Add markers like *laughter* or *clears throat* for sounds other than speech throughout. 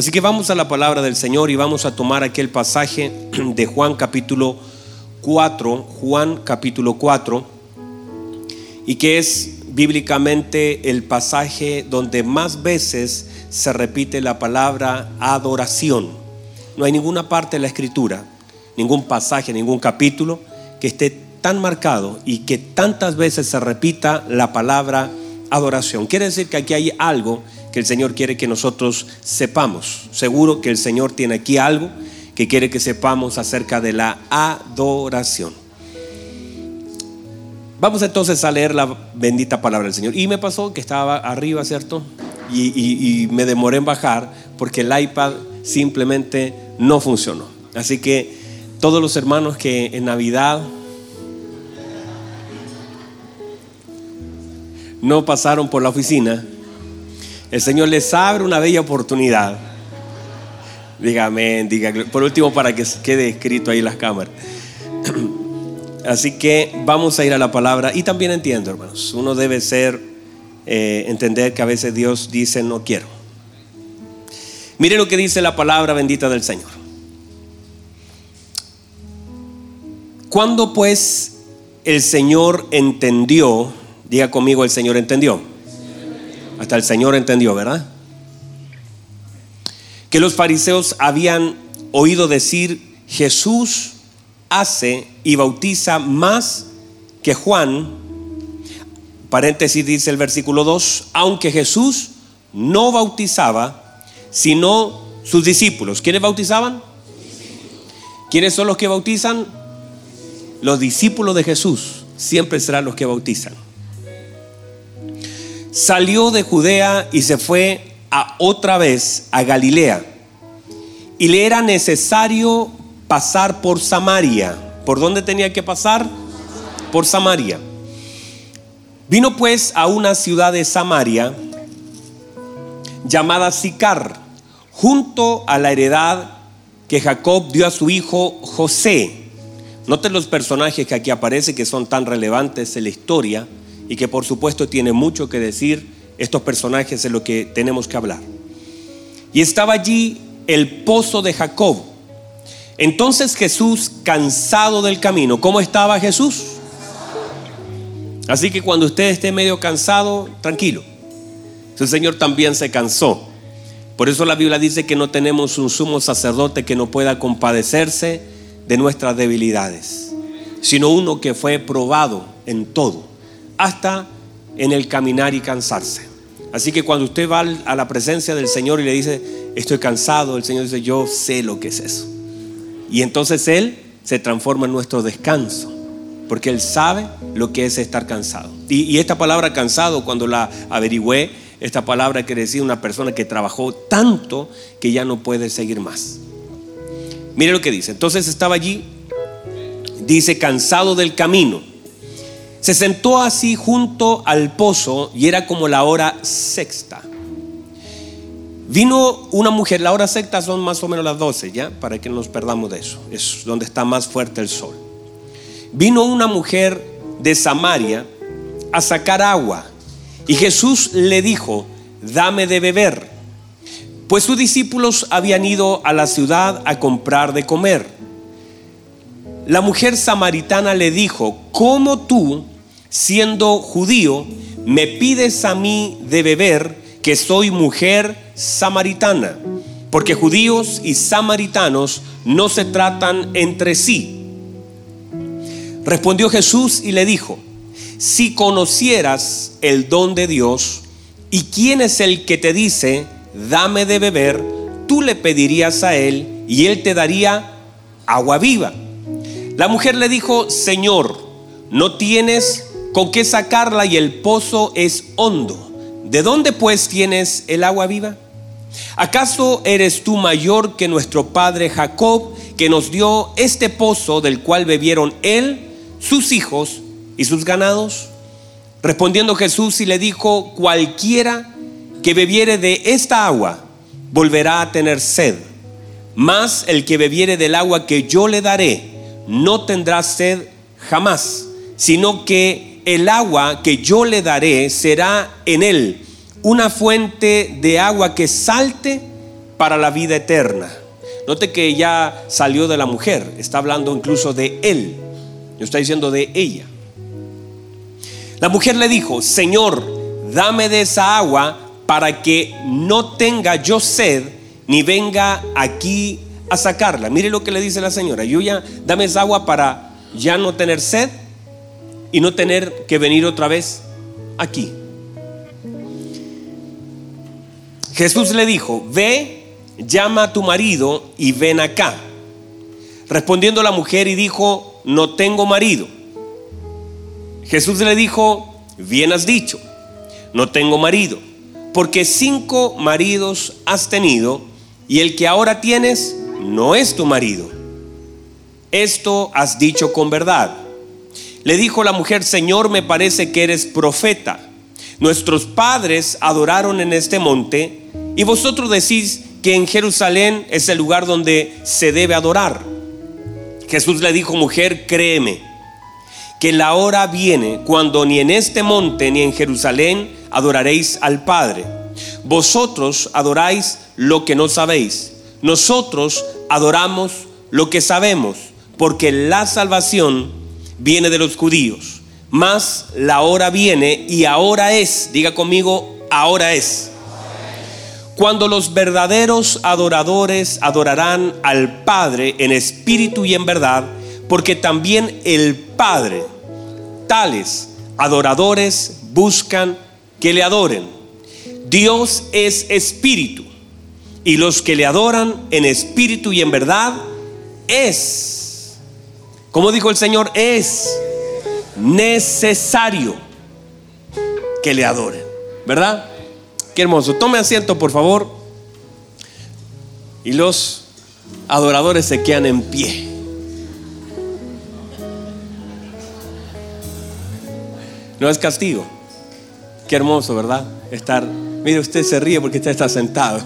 Así que vamos a la palabra del Señor y vamos a tomar aquel pasaje *clears throat* de Juan capítulo 4, Juan capítulo 4, y que es bíblicamente el pasaje donde más veces se repite la palabra adoración. No hay ninguna parte de la escritura, ningún pasaje, ningún capítulo que esté tan marcado y que tantas veces se repita la palabra adoración. Quiere decir que aquí hay algo que el Señor quiere que nosotros sepamos. Seguro que el Señor tiene aquí algo que quiere que sepamos acerca de la adoración. Vamos entonces a leer la bendita palabra del Señor. Y me pasó que estaba arriba, ¿cierto? Y, me demoré en bajar porque el iPad simplemente no funcionó. Así que todos los hermanos que en Navidad no pasaron por la oficina, el Señor les abre una bella oportunidad. Dígame, diga, por último para que quede escrito ahí las cámaras. *clears throat* Así que vamos a ir a la palabra y también entiendo, hermanos, uno debe ser, eh, entender que a veces Dios dice no quiero. Mire lo que dice la palabra bendita del Señor. Cuando pues el Señor entendió, diga conmigo, el Señor entendió. Hasta el Señor entendió, ¿verdad? Que los fariseos habían oído decir, Jesús hace y bautiza más que Juan. Paréntesis dice el versículo 2, aunque Jesús no bautizaba, sino sus discípulos. ¿Quiénes bautizaban? ¿Quiénes son los que bautizan? Los discípulos de Jesús siempre serán los que bautizan salió de Judea y se fue a otra vez a Galilea. Y le era necesario pasar por Samaria. ¿Por dónde tenía que pasar? Por Samaria. Vino pues a una ciudad de Samaria llamada Sicar, junto a la heredad que Jacob dio a su hijo José. Noten los personajes que aquí aparecen que son tan relevantes en la historia y que por supuesto tiene mucho que decir estos personajes en lo que tenemos que hablar. Y estaba allí el pozo de Jacob. Entonces Jesús, cansado del camino, ¿cómo estaba Jesús? Así que cuando usted esté medio cansado, tranquilo. El Señor también se cansó. Por eso la Biblia dice que no tenemos un sumo sacerdote que no pueda compadecerse de nuestras debilidades, sino uno que fue probado en todo hasta en el caminar y cansarse. Así que cuando usted va a la presencia del Señor y le dice, estoy cansado, el Señor dice, yo sé lo que es eso. Y entonces Él se transforma en nuestro descanso, porque Él sabe lo que es estar cansado. Y, esta palabra cansado, cuando la averigüé, esta palabra quiere decir una persona que trabajó tanto que ya no puede seguir más. Mire lo que dice. Entonces estaba allí, dice, cansado del camino se sentó así junto al pozo y era como la hora sexta. Vino una mujer, la hora sexta son más o menos las 12, ¿ya? Para que no nos perdamos de eso. Es donde está más fuerte el sol. Vino una mujer de Samaria a sacar agua y Jesús le dijo, dame de beber. Pues sus discípulos habían ido a la ciudad a comprar de comer. La mujer samaritana le dijo, ¿cómo tú, siendo judío, me pides a mí de beber que soy mujer samaritana? Porque judíos y samaritanos no se tratan entre sí. Respondió Jesús y le dijo, si conocieras el don de Dios y quién es el que te dice, dame de beber, tú le pedirías a él y él te daría agua viva. La mujer le dijo, Señor, no tienes con qué sacarla y el pozo es hondo. ¿De dónde pues tienes el agua viva? ¿Acaso eres tú mayor que nuestro padre Jacob, que nos dio este pozo del cual bebieron él, sus hijos y sus ganados? Respondiendo Jesús y le dijo, cualquiera que bebiere de esta agua volverá a tener sed, mas el que bebiere del agua que yo le daré no tendrá sed jamás, sino que el agua que yo le daré será en él una fuente de agua que salte para la vida eterna. Note que ya salió de la mujer, está hablando incluso de él, no está diciendo de ella. La mujer le dijo, Señor, dame de esa agua para que no tenga yo sed ni venga aquí a sacarla. Mire lo que le dice la señora, yo dame esa agua para ya no tener sed y no tener que venir otra vez aquí. Jesús le dijo, ve, llama a tu marido y ven acá. Respondiendo la mujer y dijo, no tengo marido. Jesús le dijo, bien has dicho, no tengo marido, porque cinco maridos has tenido y el que ahora tienes no es tu marido. Esto has dicho con verdad. Le dijo la mujer, Señor, me parece que eres profeta. Nuestros padres adoraron en este monte y vosotros decís que en Jerusalén es el lugar donde se debe adorar. Jesús le dijo, mujer, créeme que la hora viene cuando ni en este monte ni en Jerusalén adoraréis al Padre. Vosotros adoráis lo que no sabéis. Nosotros adoramos lo que sabemos, porque la salvación viene de los judíos. Mas la hora viene y ahora es, diga conmigo, ahora es. Cuando los verdaderos adoradores adorarán al Padre en espíritu y en verdad, porque también el Padre, tales adoradores buscan que le adoren. Dios es espíritu y los que le adoran en espíritu y en verdad es, como dijo el Señor, es necesario que le adoren, ¿verdad? Qué hermoso. Tome asiento, por favor. Y los adoradores se quedan en pie. No es castigo. Qué hermoso, ¿verdad? Estar. Mire, usted se ríe porque usted está sentado.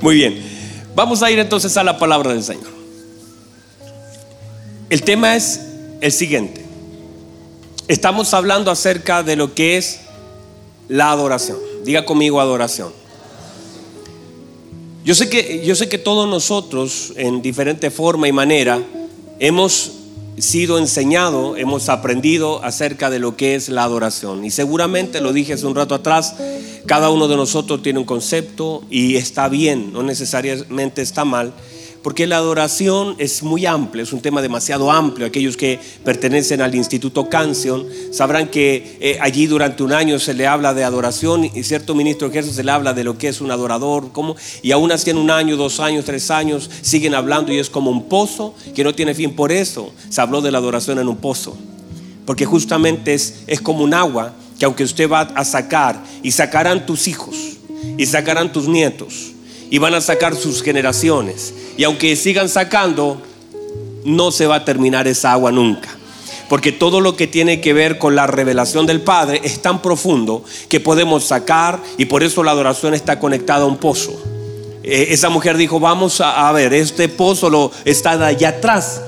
Muy bien. Vamos a ir entonces a la palabra del Señor. El tema es el siguiente. Estamos hablando acerca de lo que es la adoración. Diga conmigo adoración. Yo sé que, yo sé que todos nosotros, en diferente forma y manera, hemos sido enseñado, hemos aprendido acerca de lo que es la adoración. Y seguramente, lo dije hace un rato atrás, cada uno de nosotros tiene un concepto y está bien, no necesariamente está mal. Porque la adoración es muy amplia, es un tema demasiado amplio. Aquellos que pertenecen al Instituto Canción sabrán que eh, allí durante un año se le habla de adoración y cierto ministro de se le habla de lo que es un adorador, cómo, y aún así en un año, dos años, tres años siguen hablando y es como un pozo que no tiene fin. Por eso se habló de la adoración en un pozo, porque justamente es, es como un agua que aunque usted va a sacar y sacarán tus hijos y sacarán tus nietos y van a sacar sus generaciones. Y aunque sigan sacando, no se va a terminar esa agua nunca. Porque todo lo que tiene que ver con la revelación del Padre es tan profundo que podemos sacar y por eso la adoración está conectada a un pozo. Eh, esa mujer dijo, vamos a, a ver, este pozo lo está allá atrás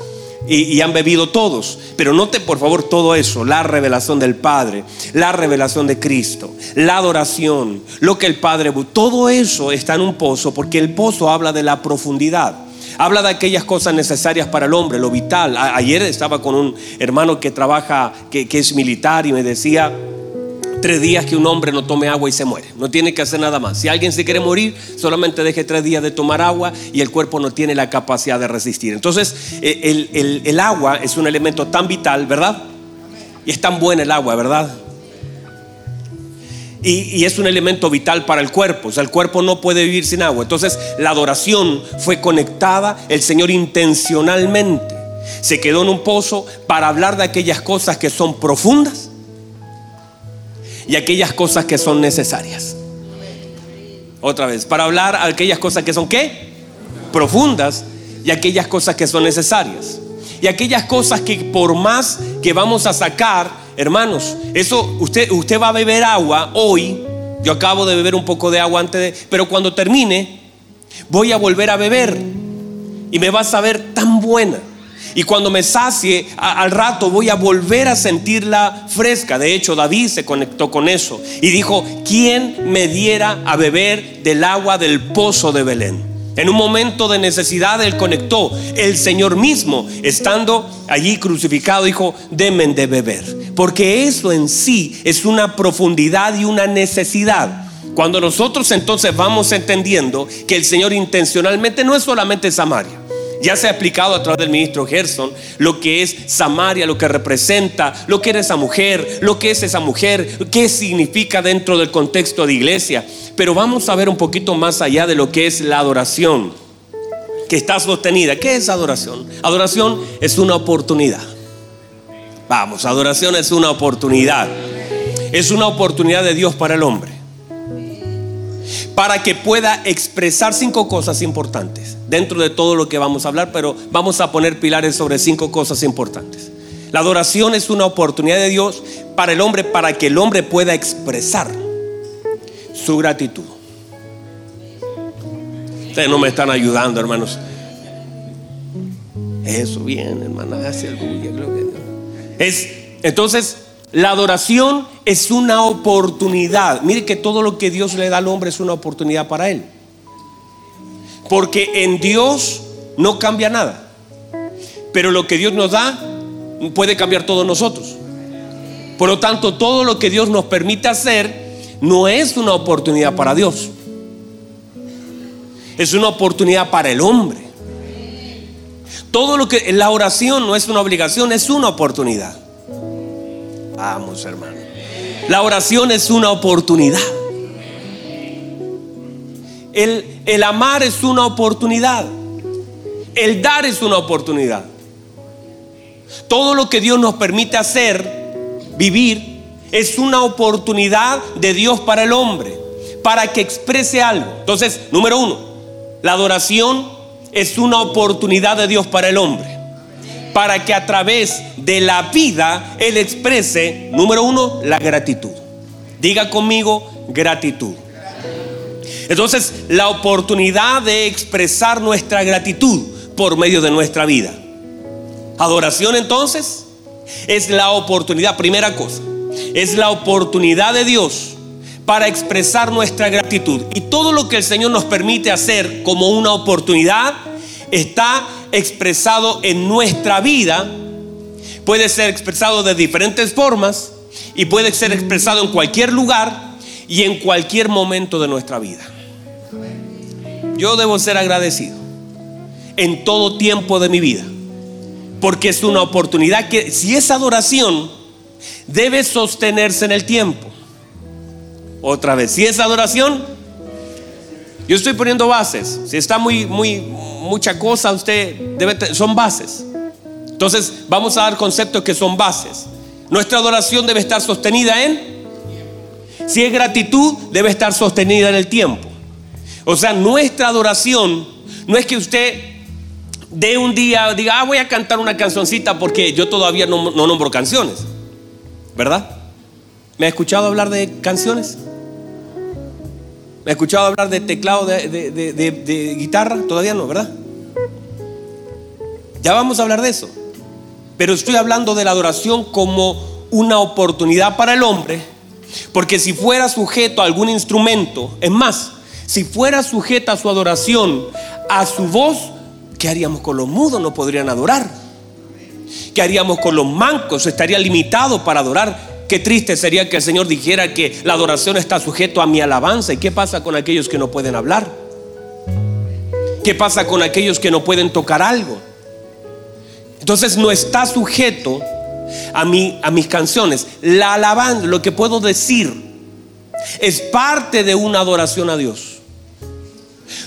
y, han bebido todos. Pero note por favor todo eso, la revelación del Padre, la revelación de Cristo, la adoración, lo que el Padre, todo eso está en un pozo porque el pozo habla de la profundidad. Habla de aquellas cosas necesarias para el hombre, lo vital. ayer estaba con un hermano que trabaja, que es militar y me decía, tres días que un hombre no tome agua y se muere. No tiene que hacer nada más. Si alguien se quiere morir, solamente deje tres días de tomar agua y el cuerpo no tiene la capacidad de resistir. Entonces, eh, el, agua es un elemento tan vital, ¿verdad? Y es tan buena el agua, ¿verdad? Y, y, es un elemento vital para el cuerpo. O sea, el cuerpo no puede vivir sin agua. Entonces, la adoración fue conectada, el Señor intencionalmente se quedó en un pozo para hablar de aquellas cosas que son profundas y aquellas cosas que son necesarias. Otra vez, para hablar aquellas cosas que son qué? Profundas y aquellas cosas que son necesarias. Y aquellas cosas que por más que vamos a sacar, hermanos, eso usted usted va a beber agua hoy. Yo acabo de beber un poco de agua antes de, pero cuando termine voy a volver a beber y me va a saber tan buena Y cuando me sacie, al rato voy a volver a sentirla fresca. De hecho, David se conectó con eso y dijo, ¿quién me diera a beber del agua del pozo de Belén? En un momento de necesidad él conectó. El Señor mismo, estando allí crucificado, dijo, demen de beber. Porque eso en sí es una profundidad y una necesidad. Cuando nosotros entonces vamos entendiendo que el Señor intencionalmente no es solamente Samaria. Ya se ha explicado a través del ministro Gerson lo que es Samaria, lo que representa, lo que era esa mujer, lo que es esa mujer, qué significa dentro del contexto de iglesia. Pero vamos a ver un poquito más allá de lo que es la adoración, que está sostenida. ¿Qué es adoración? Adoración es una oportunidad. Vamos, adoración es una oportunidad. Es una oportunidad de Dios para el hombre. Para que pueda expresar cinco cosas importantes dentro de todo lo que vamos a hablar, pero vamos a poner pilares sobre cinco cosas importantes. La adoración es una oportunidad de Dios para el hombre, para que el hombre pueda expresar su gratitud. Ustedes no me están ayudando, hermanos. Eso bien, hermana, Es entonces la adoración es una oportunidad. Mire que todo lo que Dios le da al hombre es una oportunidad para él. Porque en Dios no cambia nada. Pero lo que Dios nos da puede cambiar todos nosotros. Por lo tanto, todo lo que Dios nos permite hacer no es una oportunidad para Dios. Es una oportunidad para el hombre. Todo lo que la oración no es una obligación, es una oportunidad. Vamos, hermano. La oración es una oportunidad. El, el amar es una oportunidad. El dar es una oportunidad. Todo lo que Dios nos permite hacer, vivir, es una oportunidad de Dios para el hombre, para que exprese algo. Entonces, número uno, la adoración es una oportunidad de Dios para el hombre, para que a través de la vida Él exprese, número uno, la gratitud. Diga conmigo, gratitud. Entonces, la oportunidad de expresar nuestra gratitud por medio de nuestra vida. Adoración entonces es la oportunidad, primera cosa, es la oportunidad de Dios para expresar nuestra gratitud. Y todo lo que el Señor nos permite hacer como una oportunidad está expresado en nuestra vida. Puede ser expresado de diferentes formas y puede ser expresado en cualquier lugar y en cualquier momento de nuestra vida. Yo debo ser agradecido en todo tiempo de mi vida. Porque es una oportunidad que si es adoración, debe sostenerse en el tiempo. Otra vez, si es adoración, yo estoy poniendo bases. Si está muy, muy, mucha cosa, usted debe, son bases. Entonces, vamos a dar conceptos que son bases. Nuestra adoración debe estar sostenida en, si es gratitud, debe estar sostenida en el tiempo. O sea, nuestra adoración no es que usted de un día diga, ah, voy a cantar una cancioncita porque yo todavía no, no nombro canciones. ¿Verdad? ¿Me ha escuchado hablar de canciones? ¿Me ha escuchado hablar de teclado de, guitarra? Todavía no, ¿verdad? Ya vamos a hablar de eso. Pero estoy hablando de la adoración como una oportunidad para el hombre. Porque si fuera sujeto a algún instrumento, es más, si fuera sujeta a su adoración a su voz, ¿qué haríamos con los mudos? No podrían adorar. ¿Qué haríamos con los mancos? Estaría limitado para adorar. Qué triste sería que el Señor dijera que la adoración está sujeto a mi alabanza. ¿Y qué pasa con aquellos que no pueden hablar? ¿Qué pasa con aquellos que no pueden tocar algo? Entonces no está sujeto a, a mis canciones. La alabanza, lo que puedo decir, es parte de una adoración a Dios.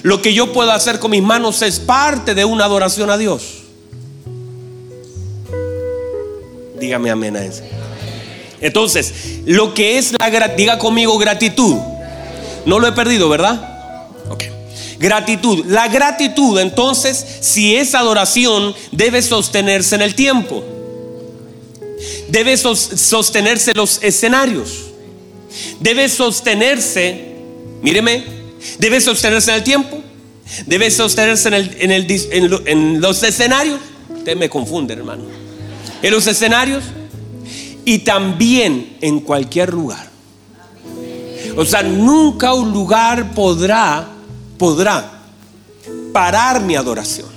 Lo que yo puedo hacer con mis manos es parte de una adoración a Dios. Dígame amén a. Entonces, lo que es la diga conmigo gratitud. No lo he perdido, ¿verdad? Ok. Gratitud. La gratitud, entonces, si es adoración, debe sostenerse en el tiempo. Debe sostenerse los escenarios. Debe sostenerse, míreme, debe sostenerse en el tiempo. Debe sostenerse en los escenarios Usted me confunde, hermano. En los escenarios y también en cualquier lugar. O sea, nunca un lugar podrá, podrá parar mi adoración.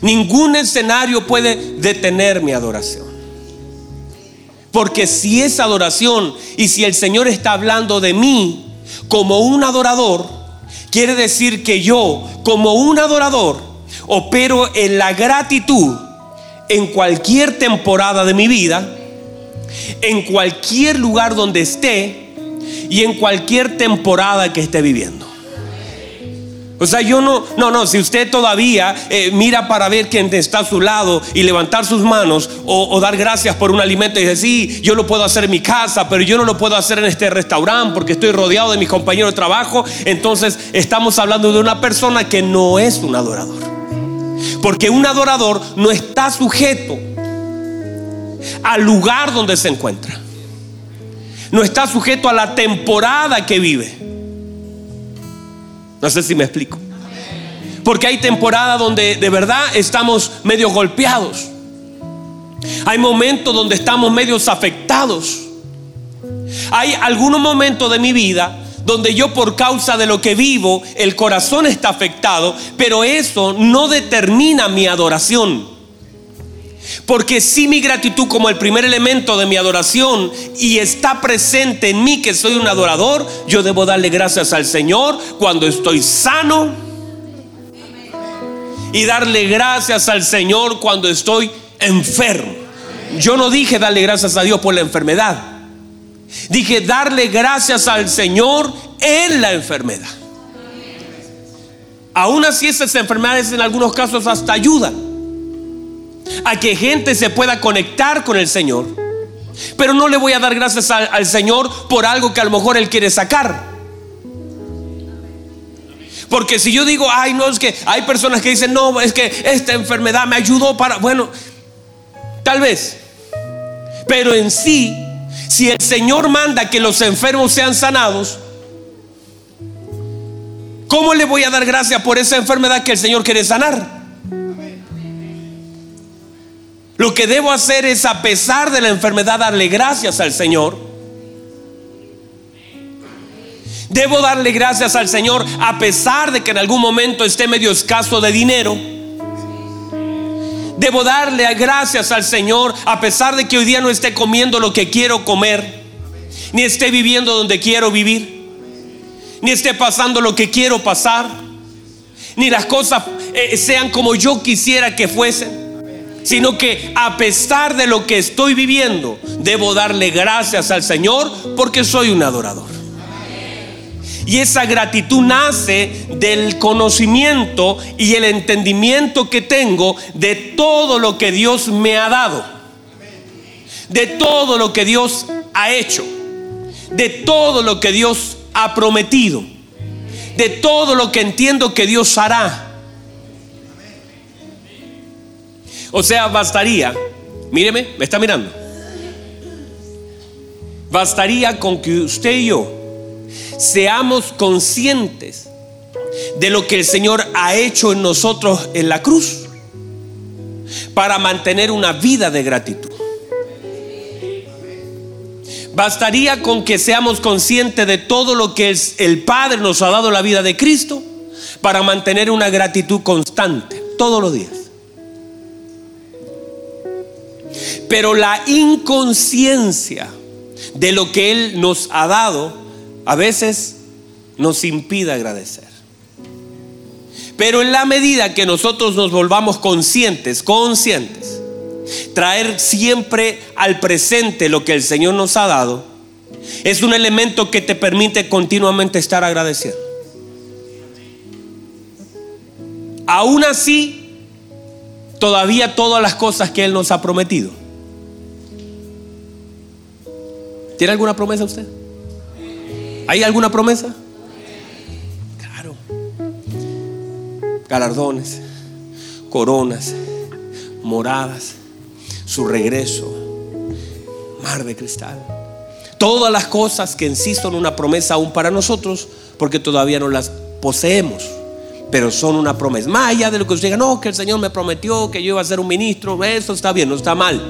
Ningún escenario puede detener mi adoración. Porque si es adoración y si el Señor está hablando de mí como un adorador, quiere decir que yo como un adorador opero en la gratitud en cualquier temporada de mi vida, en cualquier lugar donde esté y en cualquier temporada que esté viviendo. O sea, yo no, no, no, si usted todavía eh, mira para ver quién está a su lado y levantar sus manos o, dar gracias por un alimento y decir, sí, yo lo puedo hacer en mi casa, pero yo no lo puedo hacer en este restaurante porque estoy rodeado de mis compañeros de trabajo, entonces estamos hablando de una persona que no es un adorador. Porque un adorador no está sujeto al lugar donde se encuentra. No está sujeto a la temporada que vive. No sé si me explico. Porque hay temporada donde de verdad estamos medio golpeados. Hay momentos donde estamos medios afectados. Hay algunos momentos de mi vida donde yo por causa de lo que vivo, el corazón está afectado, pero eso no determina mi adoración. Porque si mi gratitud como el primer elemento de mi adoración y está presente en mí que soy un adorador, yo debo darle gracias al Señor cuando estoy sano. Y darle gracias al Señor cuando estoy enfermo. Yo no dije darle gracias a Dios por la enfermedad. Dije darle gracias al Señor en la enfermedad. Aún así esas enfermedades en algunos casos hasta ayudan a que gente se pueda conectar con el Señor. Pero no le voy a dar gracias al, Señor por algo que a lo mejor Él quiere sacar. Porque si yo digo, ay, no, es que hay personas que dicen, no, es que esta enfermedad me ayudó para, bueno, tal vez. Pero en sí, si el Señor manda que los enfermos sean sanados, ¿cómo le voy a dar gracias por esa enfermedad que el Señor quiere sanar? Lo que debo hacer es, a pesar de la enfermedad, darle gracias al Señor. Debo darle gracias al Señor a pesar de que en algún momento esté medio escaso de dinero. Debo darle gracias al Señor a pesar de que hoy día no esté comiendo lo que quiero comer, ni esté viviendo donde quiero vivir, ni esté pasando lo que quiero pasar, ni las cosas eh, sean como yo quisiera que fuesen sino que a pesar de lo que estoy viviendo, debo darle gracias al Señor porque soy un adorador. Y esa gratitud nace del conocimiento y el entendimiento que tengo de todo lo que Dios me ha dado. De todo lo que Dios ha hecho. De todo lo que Dios ha prometido. De todo lo que entiendo que Dios hará. O sea, bastaría, míreme, me está mirando. Bastaría con que usted y yo seamos conscientes de lo que el Señor ha hecho en nosotros en la cruz para mantener una vida de gratitud. Bastaría con que seamos conscientes de todo lo que el Padre nos ha dado la vida de Cristo para mantener una gratitud constante todos los días. Pero la inconsciencia de lo que Él nos ha dado a veces nos impide agradecer. Pero en la medida que nosotros nos volvamos conscientes, conscientes, traer siempre al presente lo que el Señor nos ha dado, es un elemento que te permite continuamente estar agradeciendo. Aún así, todavía todas las cosas que Él nos ha prometido ¿Tiene alguna promesa usted? ¿Hay alguna promesa? Claro. Galardones, coronas, moradas, su regreso, mar de cristal. Todas las cosas que en sí son una promesa aún para nosotros porque todavía no las poseemos, pero son una promesa. Más allá de lo que usted diga, no, que el Señor me prometió que yo iba a ser un ministro, eso está bien, no está mal.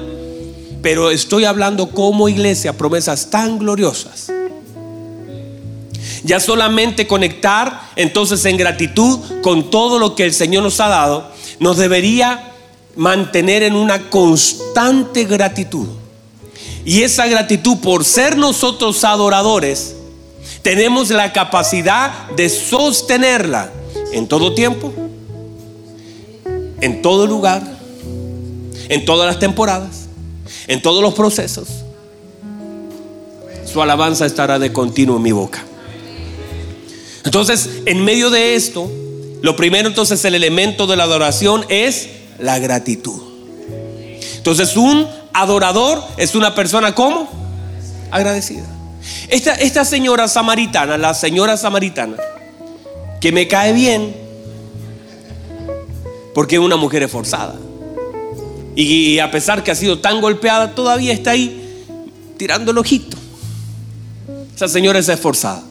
Pero estoy hablando como iglesia, promesas tan gloriosas. Ya solamente conectar entonces en gratitud con todo lo que el Señor nos ha dado, nos debería mantener en una constante gratitud. Y esa gratitud por ser nosotros adoradores, tenemos la capacidad de sostenerla en todo tiempo, en todo lugar, en todas las temporadas, en todos los procesos. Su alabanza estará de continuo en mi boca. Entonces, en medio de esto, lo primero entonces el elemento de la adoración es la gratitud. Entonces, un adorador es una persona como agradecida. Esta, esta señora samaritana, la señora samaritana, que me cae bien, porque es una mujer esforzada. Y a pesar que ha sido tan golpeada, todavía está ahí tirando el ojito. Esa señora es esforzada.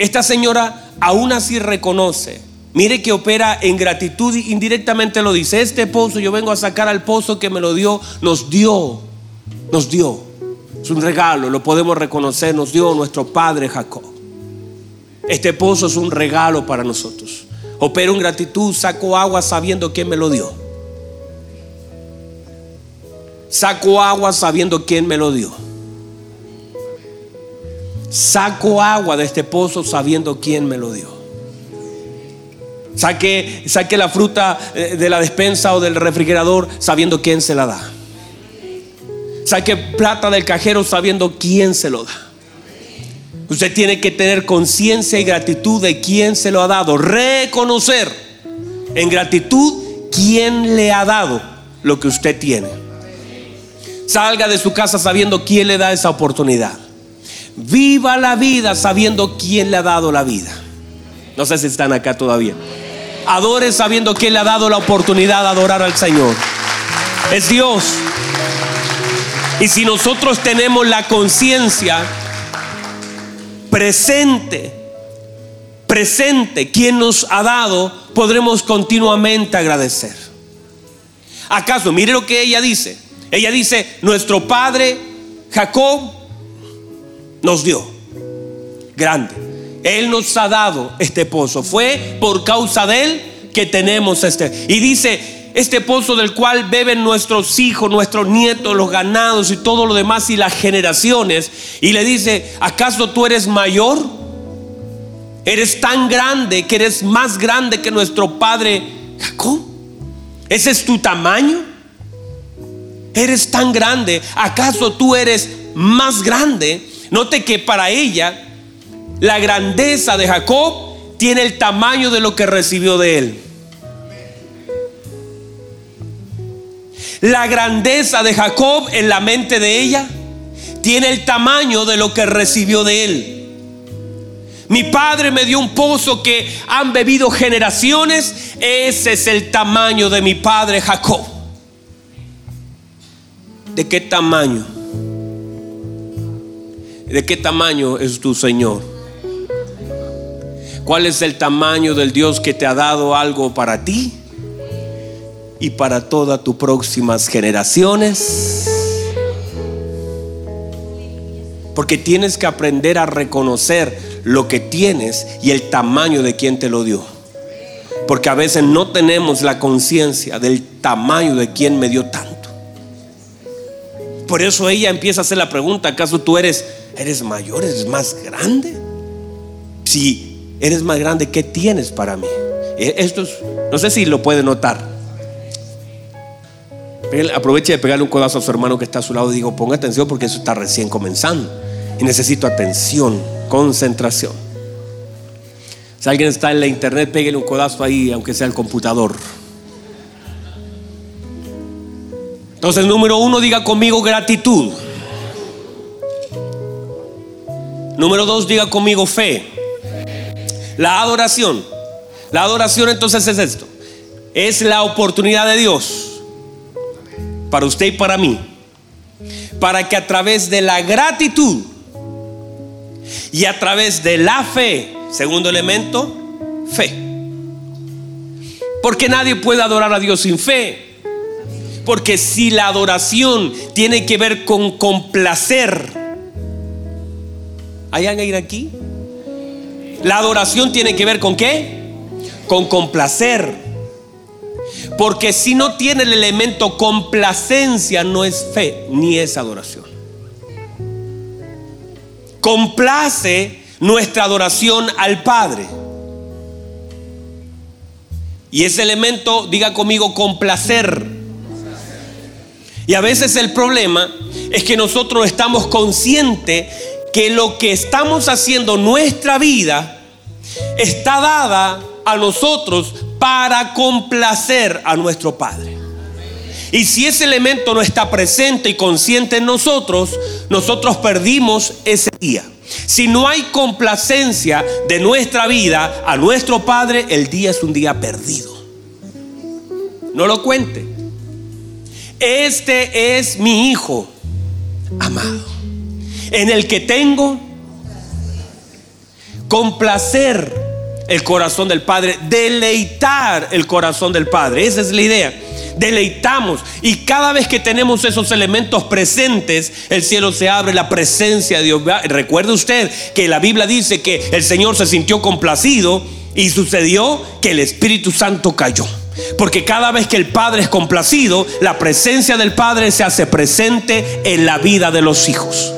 Esta señora aún así reconoce Mire que opera en gratitud indirectamente lo dice. Este pozo, yo vengo a sacar al pozo que me lo dio, nos dio, nos dio. Es un regalo, lo podemos reconocer, nos dio nuestro padre Jacob. Este pozo es un regalo para nosotros. Opero en gratitud, saco agua sabiendo quién me lo dio. Saco agua sabiendo quién me lo dio. Saco agua de este pozo sabiendo quién me lo dio. Saque, la fruta eh, de la despensa o del refrigerador sabiendo quién se la da. Saque plata del cajero sabiendo quién se lo da. Usted tiene que tener conciencia y gratitud de quién se lo ha dado. Reconocer en gratitud quién le ha dado lo que usted tiene. Salga de su casa sabiendo quién le da esa oportunidad. Viva la vida sabiendo quién le ha dado la vida. No sé si están acá todavía. Adore sabiendo que le ha dado la oportunidad de adorar al Señor. Es Dios. Y si nosotros tenemos la conciencia presente, presente, quien nos ha dado, podremos continuamente agradecer. ¿Acaso? Mire lo que ella dice. Ella dice, nuestro padre Jacob nos dio. Grande. Él nos ha dado este pozo. Fue por causa de Él que tenemos este. Y dice, este pozo del cual beben nuestros hijos, nuestros nietos, los ganados y todo lo demás y las generaciones. Y le dice, ¿acaso tú eres mayor? Eres tan grande que eres más grande que nuestro padre Jacob. ¿Ese es tu tamaño? Eres tan grande. ¿Acaso tú eres más grande? Note que para ella la grandeza de Jacob tiene el tamaño de lo que recibió de él. La grandeza de Jacob en la mente de ella tiene el tamaño de lo que recibió de él. Mi padre me dio un pozo que han bebido generaciones. Ese es el tamaño de mi padre Jacob. ¿De qué tamaño? ¿De qué tamaño es tu Señor? ¿Cuál es el tamaño del Dios que te ha dado algo para ti y para todas tus próximas generaciones? Porque tienes que aprender a reconocer lo que tienes y el tamaño de quien te lo dio. Porque a veces no tenemos la conciencia del tamaño de quien me dio tanto. Por eso ella empieza a hacer la pregunta, ¿acaso tú eres eres mayor, eres más grande? Si eres más grande, ¿qué tienes para mí? E, esto es, no sé si lo puede notar. Aproveche de pegarle un codazo a su hermano que está a su lado y digo, ponga atención porque eso está recién comenzando. Y necesito atención, concentración. Si alguien está en la internet, pégale un codazo ahí, aunque sea el computador. Entonces, número uno, diga conmigo gratitud. Número dos, diga conmigo fe. La adoración. La adoración entonces es esto. Es la oportunidad de Dios para usted y para mí. Para que a través de la gratitud y a través de la fe, segundo elemento, fe. Porque nadie puede adorar a Dios sin fe. Porque si la adoración tiene que ver con complacer, ¿hay alguien aquí? La adoración tiene que ver con qué? Con complacer. Porque si no tiene el elemento complacencia, no es fe ni es adoración. Complace nuestra adoración al Padre. Y ese elemento, diga conmigo, complacer y a veces el problema es que nosotros estamos conscientes que lo que estamos haciendo, nuestra vida, está dada a nosotros para complacer a nuestro Padre. Y si ese elemento no está presente y consciente en nosotros, nosotros perdimos ese día. Si no hay complacencia de nuestra vida a nuestro Padre, el día es un día perdido. No lo cuente. Este es mi Hijo amado, en el que tengo complacer el corazón del Padre, deleitar el corazón del Padre. Esa es la idea. Deleitamos. Y cada vez que tenemos esos elementos presentes, el cielo se abre, la presencia de Dios. Recuerde usted que la Biblia dice que el Señor se sintió complacido y sucedió que el Espíritu Santo cayó. Porque cada vez que el Padre es complacido, la presencia del Padre se hace presente en la vida de los hijos.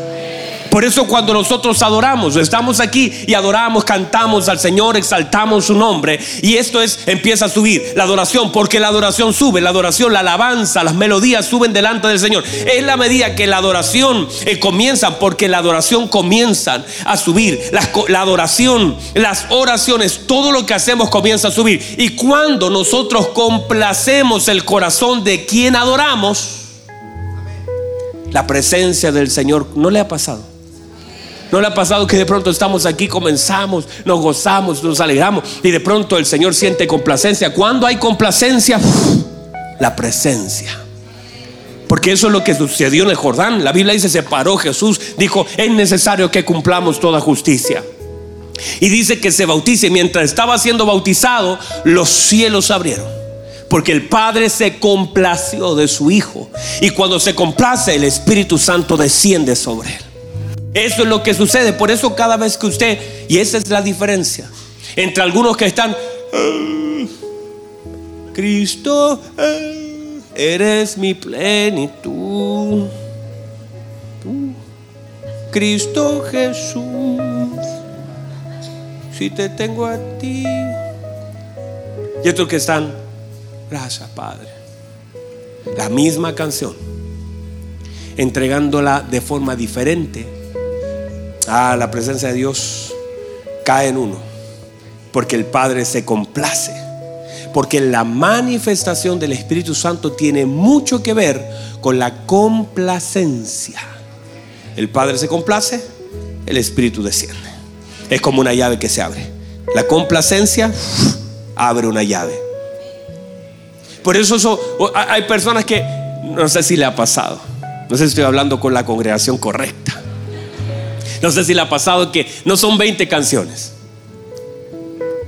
Por eso cuando nosotros adoramos, estamos aquí y adoramos, cantamos al Señor, exaltamos su nombre y esto es empieza a subir la adoración, porque la adoración sube, la adoración, la alabanza, las melodías suben delante del Señor. Es la medida que la adoración eh, comienza, porque la adoración comienza a subir, la, la adoración, las oraciones, todo lo que hacemos comienza a subir. Y cuando nosotros complacemos el corazón de quien adoramos, la presencia del Señor no le ha pasado ¿No le ha pasado que de pronto estamos aquí, comenzamos, nos gozamos, nos alegramos y de pronto el Señor siente complacencia? Cuando hay complacencia, la presencia. Porque eso es lo que sucedió en el Jordán. La Biblia dice, se paró Jesús, dijo, es necesario que cumplamos toda justicia. Y dice que se bautice. Mientras estaba siendo bautizado, los cielos abrieron. Porque el Padre se complació de su Hijo. Y cuando se complace, el Espíritu Santo desciende sobre él. Eso es lo que sucede. Por eso cada vez que usted, y esa es la diferencia, entre algunos que están, ah, Cristo, ah, eres mi plenitud. Cristo Jesús, si te tengo a ti. Y otros que están, gracias Padre. La misma canción, entregándola de forma diferente Ah, la presencia de Dios cae en uno. Porque el Padre se complace. Porque la manifestación del Espíritu Santo tiene mucho que ver con la complacencia. El Padre se complace, el Espíritu desciende. Es como una llave que se abre. La complacencia abre una llave. Por eso, eso hay personas que no sé si le ha pasado. No sé si estoy hablando con la congregación correcta. No sé si le ha pasado que no son 20 canciones.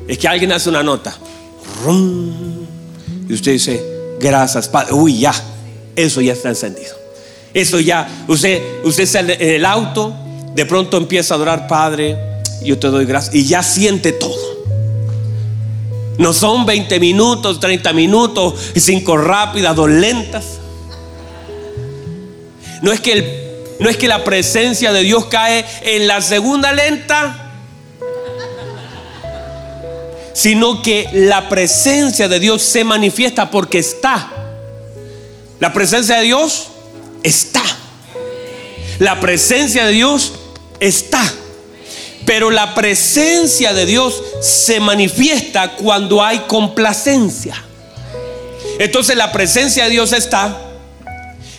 Es que alguien hace una nota. Y usted dice, gracias, Padre. Uy, ya, eso ya está encendido. Eso ya, usted, usted sale en el auto, de pronto empieza a adorar, Padre, yo te doy gracias. Y ya siente todo. No son 20 minutos, 30 minutos, cinco rápidas, dos lentas. No es que el no es que la presencia de Dios cae en la segunda lenta, sino que la presencia de Dios se manifiesta porque está. La presencia de Dios está. La presencia de Dios está. Pero la presencia de Dios se manifiesta cuando hay complacencia. Entonces la presencia de Dios está,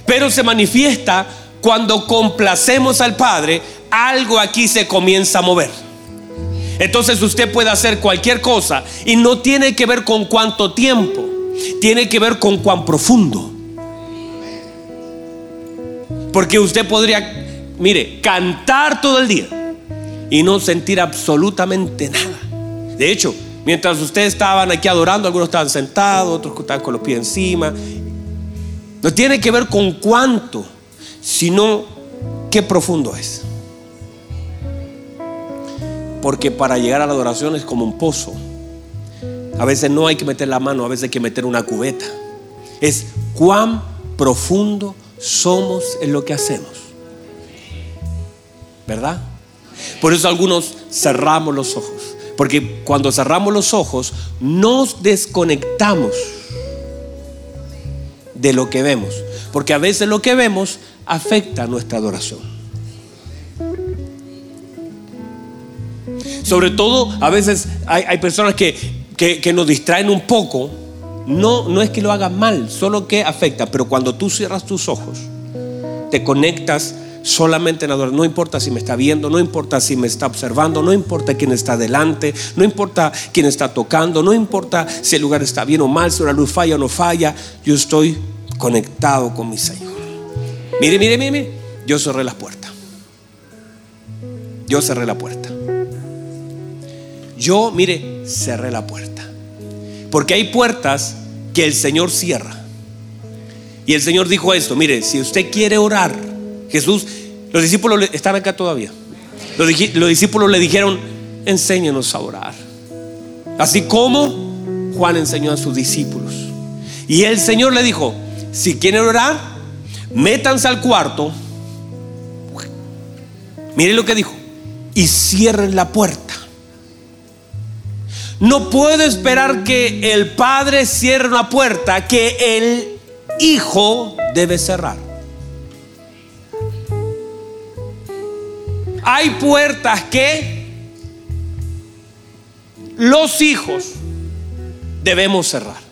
pero se manifiesta cuando complacemos al Padre, algo aquí se comienza a mover. Entonces usted puede hacer cualquier cosa y no tiene que ver con cuánto tiempo, tiene que ver con cuán profundo. Porque usted podría, mire, cantar todo el día y no sentir absolutamente nada. De hecho, Mientras ustedes estaban aquí adorando, algunos estaban sentados, otros estaban con los pies encima. No tiene que ver con cuánto, sino qué profundo es. Porque para llegar a la adoración es como un pozo. A veces no hay que meter la mano, a veces hay que meter una cubeta. Es cuán profundo somos en lo que hacemos. ¿Verdad? Por eso algunos cerramos los ojos. Porque cuando cerramos los ojos, nos desconectamos de lo que vemos. Porque a veces lo que vemos afecta nuestra adoración. Sobre todo, a veces hay, personas que, que, nos distraen un poco. No, no es que lo hagan mal, solo que afecta. Pero cuando tú cierras tus ojos, te conectas solamente en adoración. No importa si me está viendo, no importa si me está observando, no importa quién está delante, no importa quién está tocando, no importa si el lugar está bien o mal, si la luz falla o no falla. Yo estoy conectado con mi Señor. Mire, mire, mire, yo cerré las puertas. Yo cerré la puerta. Yo, mire, cerré la puerta. Porque hay puertas que el Señor cierra. Y el Señor dijo esto, mire, si usted quiere orar, Jesús, los discípulos están acá todavía. Los, discípulos le dijeron, enséñenos a orar. Así como Juan enseñó a sus discípulos. Y el Señor le dijo, si quieren orar, métanse al cuarto. Miren lo que dijo. Y cierren la puerta. No puede esperar que el Padre cierre una puerta que el Hijo debe cerrar. Hay puertas que los hijos debemos cerrar.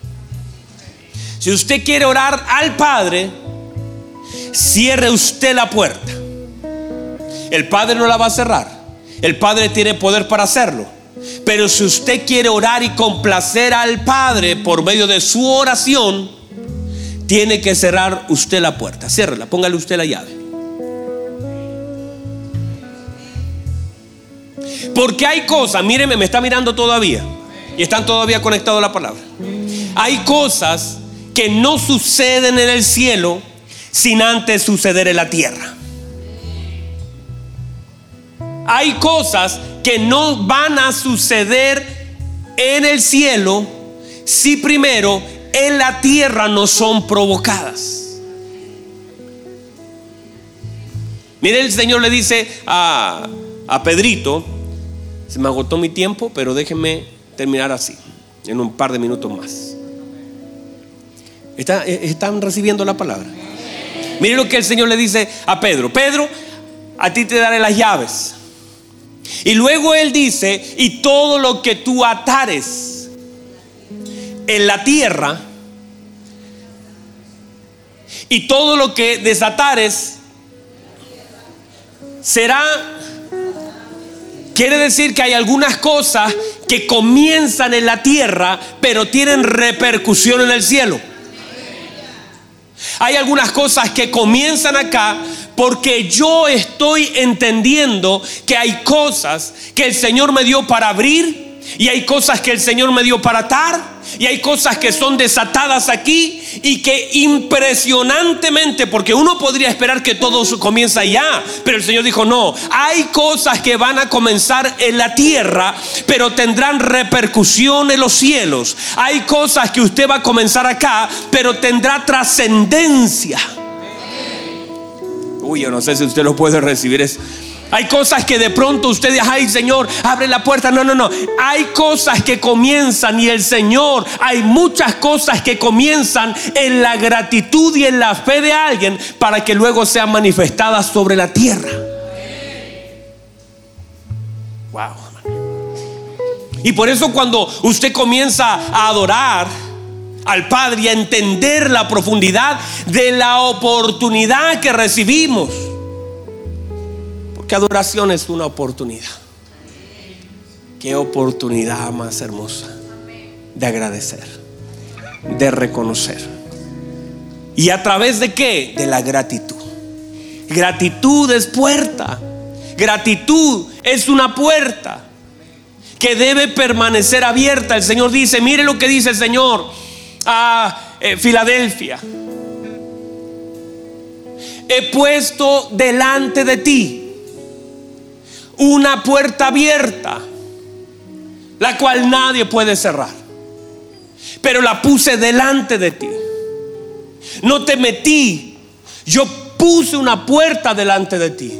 Si usted quiere orar al Padre, cierre usted la puerta. El Padre no la va a cerrar. El Padre tiene poder para hacerlo. Pero si usted quiere orar y complacer al Padre por medio de su oración, tiene que cerrar usted la puerta. Ciérrela, póngale usted la llave. Porque hay cosas, míreme, me está mirando todavía. Y están todavía conectados a la palabra. Hay cosas que no suceden en el cielo sin antes suceder en la tierra. Hay cosas que no van a suceder en el cielo si primero en la tierra no son provocadas. Mire, el Señor le dice a, a Pedrito, se me agotó mi tiempo, pero déjenme terminar así, en un par de minutos más. Eh, ¿Están recibiendo la palabra? Mire lo que el Señor le dice a Pedro. Pedro, a ti te daré las llaves. Y luego Él dice, y todo lo que tú atares en la tierra, y todo lo que desatares será Quiere decir que hay algunas cosas que comienzan en la tierra, pero tienen repercusión en el cielo. Hay algunas cosas que comienzan acá porque yo estoy entendiendo que hay cosas que el Señor me dio para abrir y hay cosas que el Señor me dio para atar y hay cosas que son desatadas aquí y que impresionantemente, porque uno podría esperar que todo comienza allá, pero el Señor dijo, no, hay cosas que van a comenzar en la tierra, pero tendrán repercusión en los cielos. Hay cosas que usted va a comenzar acá, pero tendrá trascendencia. Uy, yo no sé si usted lo puede recibir. Es, hay cosas que de pronto usted dice, ay Señor, abre la puerta. No, no, no. Hay cosas que comienzan y el Señor, hay muchas cosas que comienzan en la gratitud y en la fe de alguien para que luego sean manifestadas sobre la tierra. Wow. Y por eso cuando usted comienza a adorar al Padre y a entender la profundidad de la oportunidad que recibimos, que adoración es una oportunidad. Qué oportunidad más hermosa de agradecer, de reconocer. ¿Y a través de qué? De la gratitud. Gratitud es puerta. Gratitud es una puerta. que debe permanecer abierta. El Señor dice, mire lo que dice el Señor a eh, Filadelfia. He puesto delante de ti una puerta abierta, la cual nadie puede cerrar. Pero la puse delante de ti. No te metí. Yo puse una puerta delante de ti.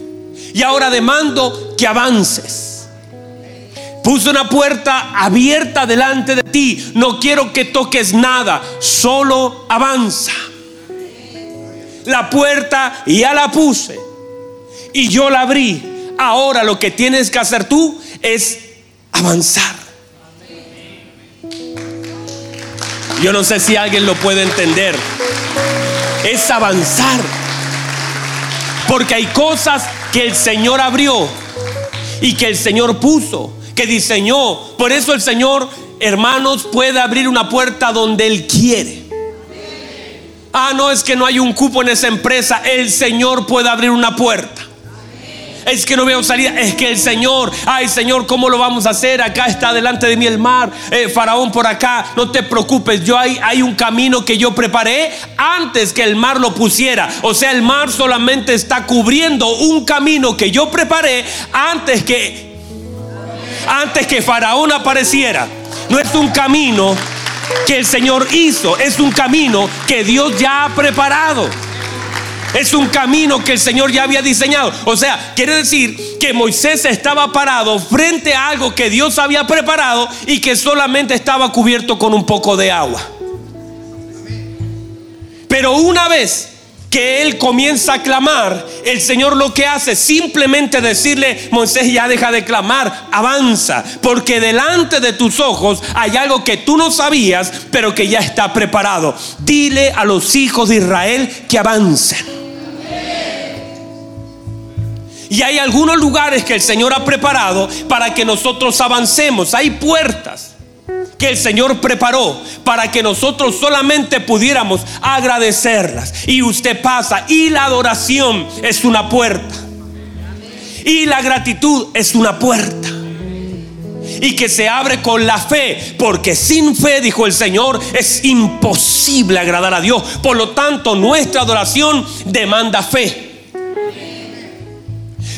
Y ahora demando que avances. Puse una puerta abierta delante de ti. No quiero que toques nada. Solo avanza. La puerta ya la puse. Y yo la abrí. Ahora lo que tienes que hacer tú es avanzar. Yo no sé si alguien lo puede entender. Es avanzar. Porque hay cosas que el Señor abrió y que el Señor puso, que diseñó. Por eso el Señor, hermanos, puede abrir una puerta donde Él quiere. Ah, no, es que no hay un cupo en esa empresa. El Señor puede abrir una puerta es que no veo salida, es que el Señor, ay Señor, ¿cómo lo vamos a hacer? Acá está delante de mí el mar, eh, Faraón por acá, no te preocupes, yo hay, hay un camino que yo preparé antes que el mar lo pusiera. O sea, el mar solamente está cubriendo un camino que yo preparé antes que, antes que Faraón apareciera. No es un camino que el Señor hizo, es un camino que Dios ya ha preparado. Es un camino que el Señor ya había diseñado. O sea, quiere decir que Moisés estaba parado frente a algo que Dios había preparado y que solamente estaba cubierto con un poco de agua. Pero una vez que él comienza a clamar, el Señor lo que hace es simplemente decirle, Moisés ya deja de clamar, avanza, porque delante de tus ojos hay algo que tú no sabías, pero que ya está preparado. Dile a los hijos de Israel que avancen. Y hay algunos lugares que el Señor ha preparado para que nosotros avancemos. Hay puertas que el Señor preparó para que nosotros solamente pudiéramos agradecerlas. Y usted pasa y la adoración es una puerta. Y la gratitud es una puerta. Y que se abre con la fe, porque sin fe, dijo el Señor, es imposible agradar a Dios. Por lo tanto, nuestra adoración demanda fe.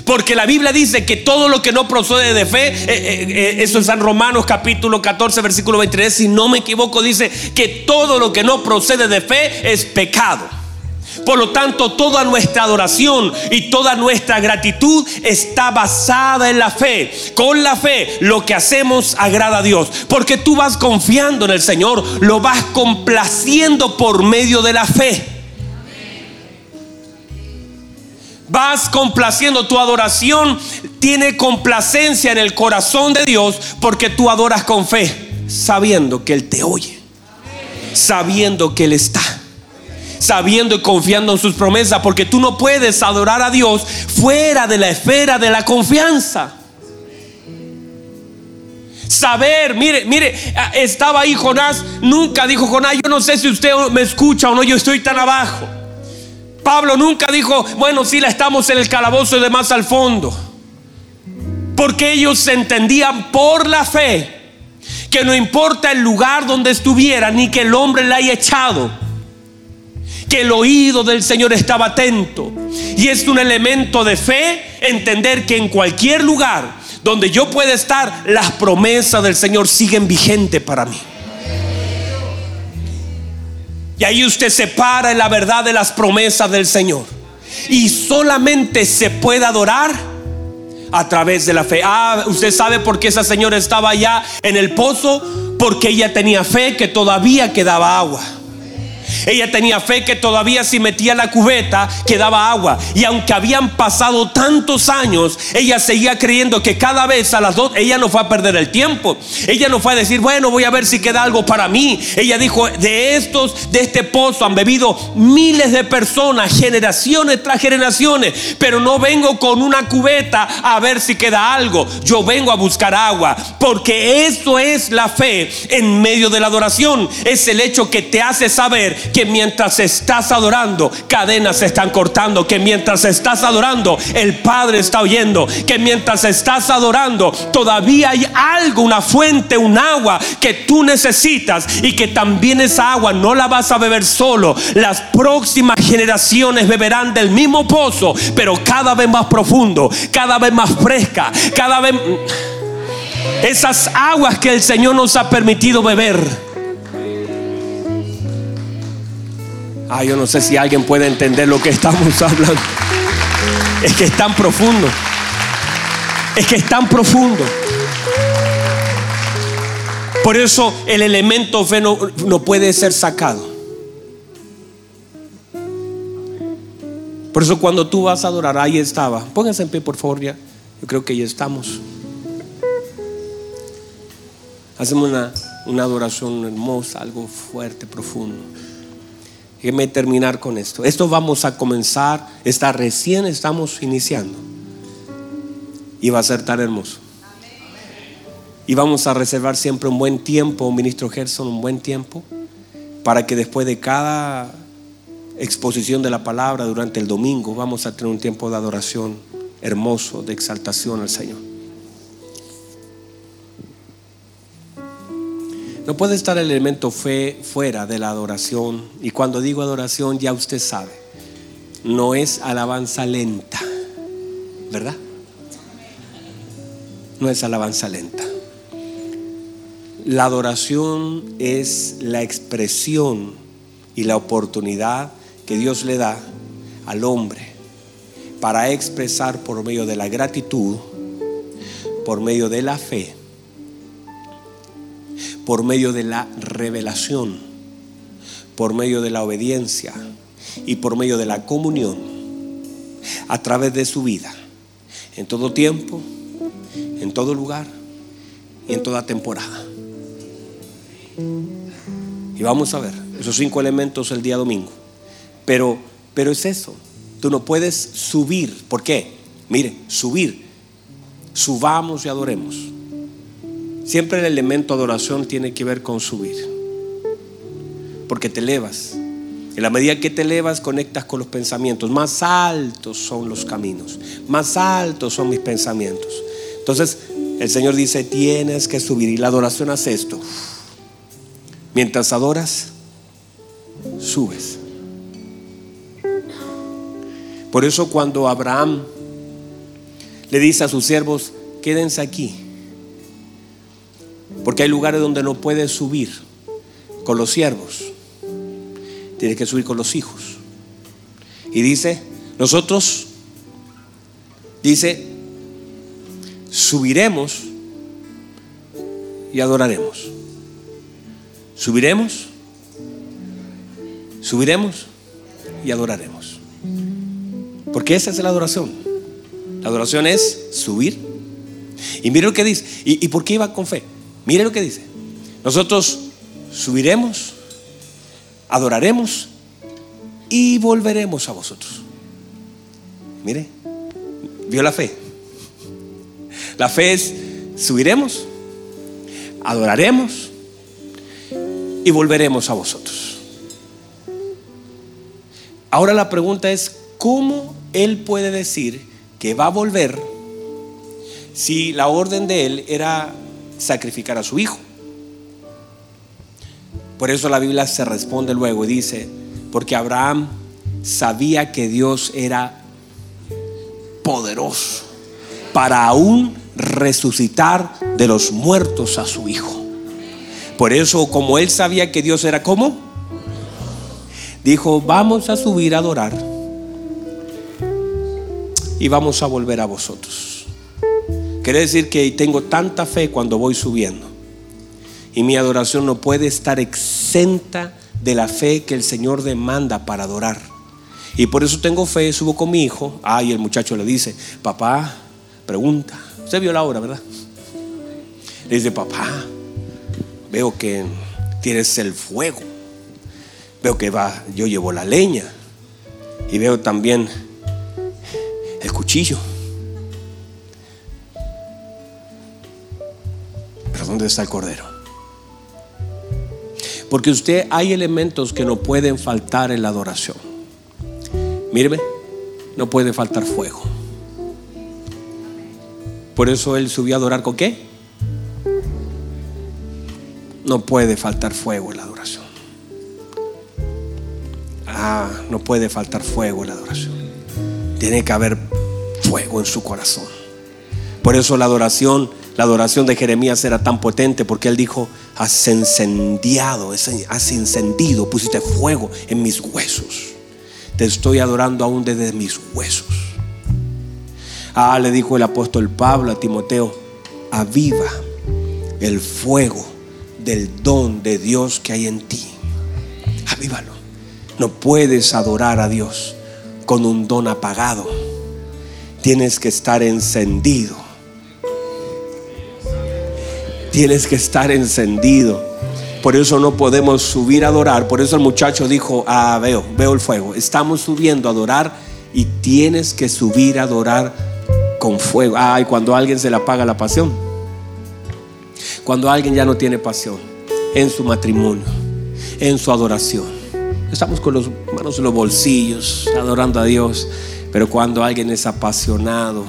Porque la Biblia dice que todo lo que no procede de fe, eh, eh, eh, eso es San Romanos capítulo 14, versículo 23, si no me equivoco, dice que todo lo que no procede de fe es pecado. Por lo tanto, toda nuestra adoración y toda nuestra gratitud está basada en la fe. Con la fe lo que hacemos agrada a Dios. Porque tú vas confiando en el Señor, lo vas complaciendo por medio de la fe. Vas complaciendo tu adoración, tiene complacencia en el corazón de Dios porque tú adoras con fe, sabiendo que Él te oye, sabiendo que Él está, sabiendo y confiando en sus promesas, porque tú no puedes adorar a Dios fuera de la esfera de la confianza. Saber, mire, mire, estaba ahí Jonás, nunca dijo Jonás, yo no sé si usted me escucha o no, yo estoy tan abajo. Pablo nunca dijo, bueno, si la estamos en el calabozo de más al fondo. Porque ellos entendían por la fe que no importa el lugar donde estuviera ni que el hombre la haya echado, que el oído del Señor estaba atento. Y es un elemento de fe entender que en cualquier lugar donde yo pueda estar, las promesas del Señor siguen vigentes para mí. Y ahí usted se para en la verdad de las promesas del Señor. Y solamente se puede adorar a través de la fe. Ah, usted sabe por qué esa señora estaba allá en el pozo. Porque ella tenía fe que todavía quedaba agua. Ella tenía fe que todavía si metía la cubeta quedaba agua. Y aunque habían pasado tantos años, ella seguía creyendo que cada vez a las dos, ella no fue a perder el tiempo. Ella no fue a decir, bueno, voy a ver si queda algo para mí. Ella dijo, de estos, de este pozo han bebido miles de personas, generaciones tras generaciones. Pero no vengo con una cubeta a ver si queda algo. Yo vengo a buscar agua. Porque eso es la fe en medio de la adoración. Es el hecho que te hace saber que mientras estás adorando, cadenas se están cortando, que mientras estás adorando, el Padre está oyendo, que mientras estás adorando, todavía hay algo, una fuente, un agua que tú necesitas y que también esa agua no la vas a beber solo. Las próximas generaciones beberán del mismo pozo, pero cada vez más profundo, cada vez más fresca, cada vez... Esas aguas que el Señor nos ha permitido beber. Ah, yo no sé si alguien puede entender lo que estamos *laughs* hablando. Es que es tan profundo. Es que es tan profundo. Por eso el elemento fe no, no puede ser sacado. Por eso cuando tú vas a adorar, ahí estaba. Pónganse en pie, por favor. Yo creo que ya estamos. Hacemos una, una adoración hermosa, algo fuerte, profundo. Déjeme terminar con esto. Esto vamos a comenzar, está recién estamos iniciando. Y va a ser tan hermoso. Y vamos a reservar siempre un buen tiempo, ministro Gerson, un buen tiempo, para que después de cada exposición de la palabra durante el domingo, vamos a tener un tiempo de adoración hermoso, de exaltación al Señor. No puede estar el elemento fe fuera de la adoración. Y cuando digo adoración, ya usted sabe, no es alabanza lenta, ¿verdad? No es alabanza lenta. La adoración es la expresión y la oportunidad que Dios le da al hombre para expresar por medio de la gratitud, por medio de la fe, por medio de la revelación, por medio de la obediencia y por medio de la comunión a través de su vida, en todo tiempo, en todo lugar y en toda temporada. Y vamos a ver esos cinco elementos el día domingo. Pero, pero es eso. Tú no puedes subir. ¿Por qué? Mire, subir. Subamos y adoremos. Siempre el elemento adoración tiene que ver con subir. Porque te elevas. En la medida que te elevas, conectas con los pensamientos. Más altos son los caminos. Más altos son mis pensamientos. Entonces, el Señor dice, tienes que subir. Y la adoración hace esto. Mientras adoras, subes. Por eso cuando Abraham le dice a sus siervos, quédense aquí porque hay lugares donde no puedes subir con los siervos. Tienes que subir con los hijos. Y dice, nosotros, dice, subiremos y adoraremos. Subiremos, subiremos y adoraremos. Porque esa es la adoración. La adoración es subir. Y mire lo que dice. ¿Y, y por qué iba con fe? Mire lo que dice. Nosotros subiremos, adoraremos y volveremos a vosotros. Mire, vio la fe. La fe es subiremos, adoraremos y volveremos a vosotros. Ahora la pregunta es, ¿cómo Él puede decir que va a volver si la orden de Él era sacrificar a su hijo. Por eso la Biblia se responde luego y dice, porque Abraham sabía que Dios era poderoso para aún resucitar de los muertos a su hijo. Por eso, como él sabía que Dios era como, dijo, vamos a subir a adorar y vamos a volver a vosotros. Quiere decir que tengo tanta fe cuando voy subiendo. Y mi adoración no puede estar exenta de la fe que el Señor demanda para adorar. Y por eso tengo fe, subo con mi hijo. Ay, el muchacho le dice, papá, pregunta. Usted vio la hora, ¿verdad? Le dice, papá, veo que tienes el fuego. Veo que va, yo llevo la leña. Y veo también el cuchillo. ¿Dónde está el cordero? Porque usted hay elementos que no pueden faltar en la adoración. Míreme, no puede faltar fuego. Por eso él subió a adorar con qué? No puede faltar fuego en la adoración. Ah, no puede faltar fuego en la adoración. Tiene que haber fuego en su corazón. Por eso la adoración, la adoración de Jeremías era tan potente porque él dijo, has encendiado, has encendido, pusiste fuego en mis huesos. Te estoy adorando aún desde mis huesos. Ah, le dijo el apóstol Pablo a Timoteo, aviva el fuego del don de Dios que hay en ti. Avívalo. No puedes adorar a Dios con un don apagado. Tienes que estar encendido. Tienes que estar encendido. Por eso no podemos subir a adorar. Por eso el muchacho dijo, ah, veo, veo el fuego. Estamos subiendo a adorar y tienes que subir a adorar con fuego. Ay, cuando a alguien se le apaga la pasión cuando alguien ya no tiene pasión en su matrimonio, en su adoración. Estamos con las manos en los bolsillos, adorando a Dios, pero cuando alguien es apasionado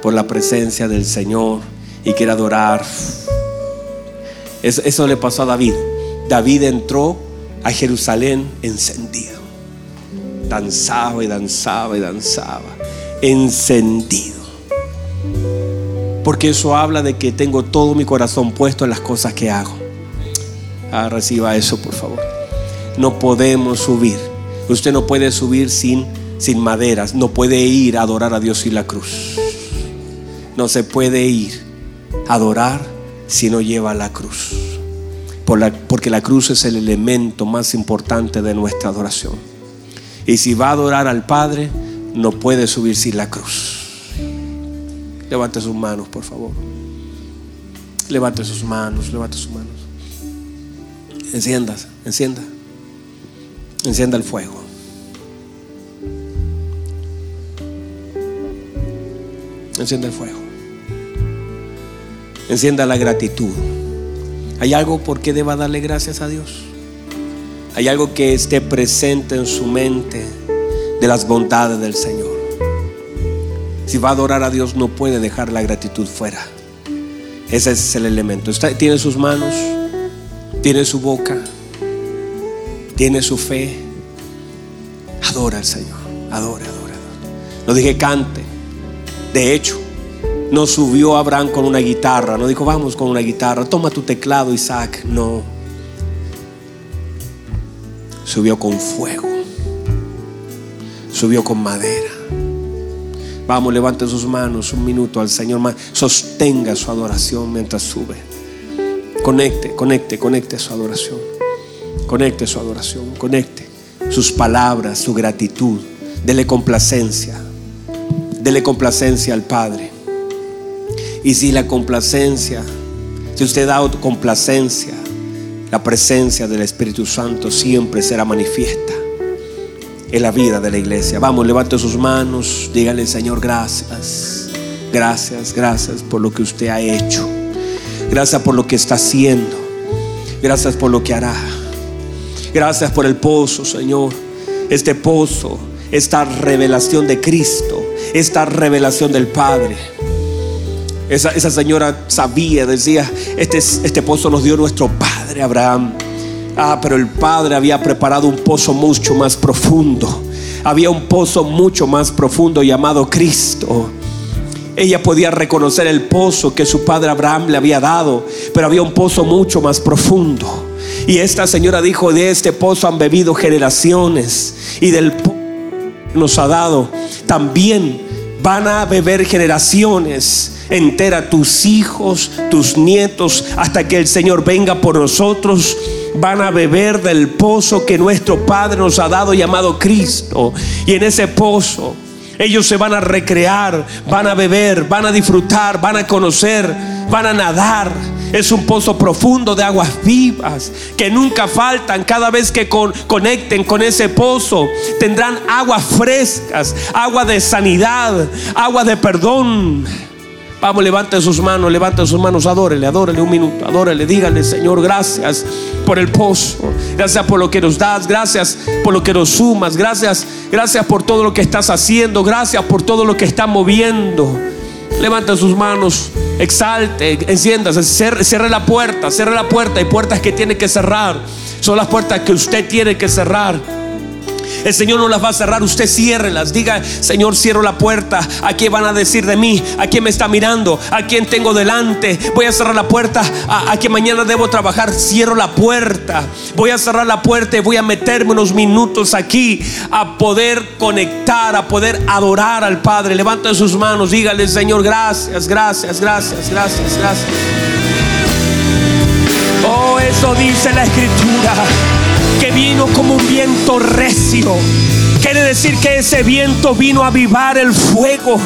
por la presencia del Señor y quiere adorar, eso, le pasó a David. David entró a Jerusalén encendido. Danzaba y danzaba y danzaba. Encendido. Porque eso habla de que tengo todo mi corazón puesto en las cosas que hago. Ah, reciba eso, por favor. No podemos subir. Usted no puede subir sin, sin maderas. No puede ir a adorar a Dios sin la cruz. No se puede ir a adorar si no lleva la cruz. porque la cruz es el elemento más importante de nuestra adoración. Y si va a adorar al Padre, no puede subir sin la cruz. Levante sus manos, por favor. Levante sus manos, levante sus manos. Encienda, encienda. Encienda el fuego. Encienda el fuego. Encienda la gratitud. ¿Hay algo por qué deba darle gracias a Dios? ¿Hay algo que esté presente en su mente de las bondades del Señor? Si va a adorar a Dios no puede dejar la gratitud fuera. Ese es el elemento. tiene sus manos, tiene su boca, tiene su fe. Adora al Señor. Adora, adora, No dije cante. De hecho, no subió Abraham con una guitarra. No dijo, vamos con una guitarra. Toma tu teclado, Isaac. No. Subió con fuego. Subió con madera. Vamos, levante sus manos un minuto al Señor. Sostenga su adoración mientras sube. Conecte, conecte, conecte su adoración. Conecte su adoración. Conecte sus palabras, su gratitud. Dele complacencia. Dele complacencia al Padre. Y si la complacencia, si usted da complacencia, la presencia del Espíritu Santo siempre será manifiesta en la vida de la iglesia. Vamos, levante sus manos, dígale Señor, gracias, gracias, gracias por lo que usted ha hecho. Gracias por lo que está haciendo. Gracias por lo que hará. Gracias por el pozo, Señor. Este pozo, esta revelación de Cristo, esta revelación del Padre. Esa, esa señora sabía, decía, este, este pozo nos dio nuestro Padre Abraham. Ah, pero el Padre había preparado un pozo mucho más profundo. Había un pozo mucho más profundo llamado Cristo. Ella podía reconocer el pozo que su padre Abraham le había dado, pero había un pozo mucho más profundo. Y esta señora dijo, de este pozo han bebido generaciones y del pozo nos ha dado, también van a beber generaciones entera tus hijos, tus nietos, hasta que el Señor venga por nosotros van a beber del pozo que nuestro Padre nos ha dado llamado Cristo. Y en ese pozo ellos se van a recrear, van a beber, van a disfrutar, van a conocer, van a nadar. Es un pozo profundo de aguas vivas que nunca faltan. Cada vez que conecten con ese pozo, tendrán aguas frescas, agua de sanidad, agua de perdón, Vamos, levante sus manos, levante sus manos, adórele, adórele un minuto, adórele, dígale, Señor, gracias por el pozo, gracias por lo que nos das, gracias por lo que nos sumas, gracias, gracias por todo lo que estás haciendo, gracias por todo lo que estás moviendo. Levante sus manos, exalte, enciéndase, cierre, cierre la puerta, cierre la puerta. Hay puertas que tiene que cerrar, son las puertas que usted tiene que cerrar. El Señor no las va a cerrar, usted ciérrelas. Diga, Señor, cierro la puerta. ¿A quién van a decir de mí? ¿A quién me está mirando? ¿A quién tengo delante? Voy a cerrar la puerta. ¿A, a que mañana debo trabajar? Cierro la puerta. Voy a cerrar la puerta y voy a meterme unos minutos aquí a poder conectar, a poder adorar al Padre. Levanta sus manos, dígale, Señor, gracias, gracias, gracias, gracias, gracias. Oh, eso dice la Escritura vino como un viento recio. Quiere decir que ese viento vino a avivar el fuego.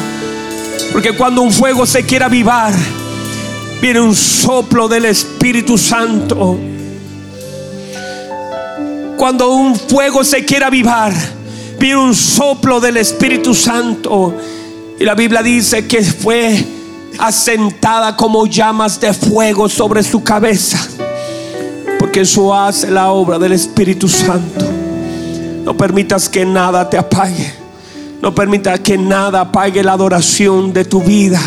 Porque cuando un fuego se quiere avivar, viene un soplo del Espíritu Santo. Cuando un fuego se quiere avivar, viene un soplo del Espíritu Santo. Y la Biblia dice que fue asentada como llamas de fuego sobre su cabeza porque eso hace la obra del Espíritu Santo. No permitas que nada te apague. No permitas que nada apague la adoración de tu vida.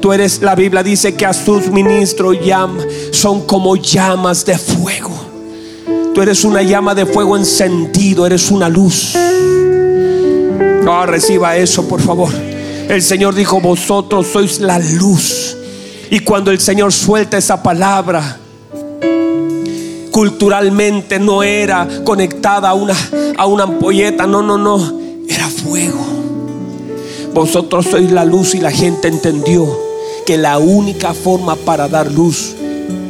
Tú eres, la Biblia dice que a sus ministros llama, son como llamas de fuego. Tú eres una llama de fuego encendido, eres una luz. No, reciba eso, por favor. El Señor dijo, vosotros sois la luz. Y cuando el Señor suelta esa palabra, culturalmente no era conectada a una, a una ampolleta, no, no, no, era fuego. Vosotros sois la luz y la gente entendió que la única forma para dar luz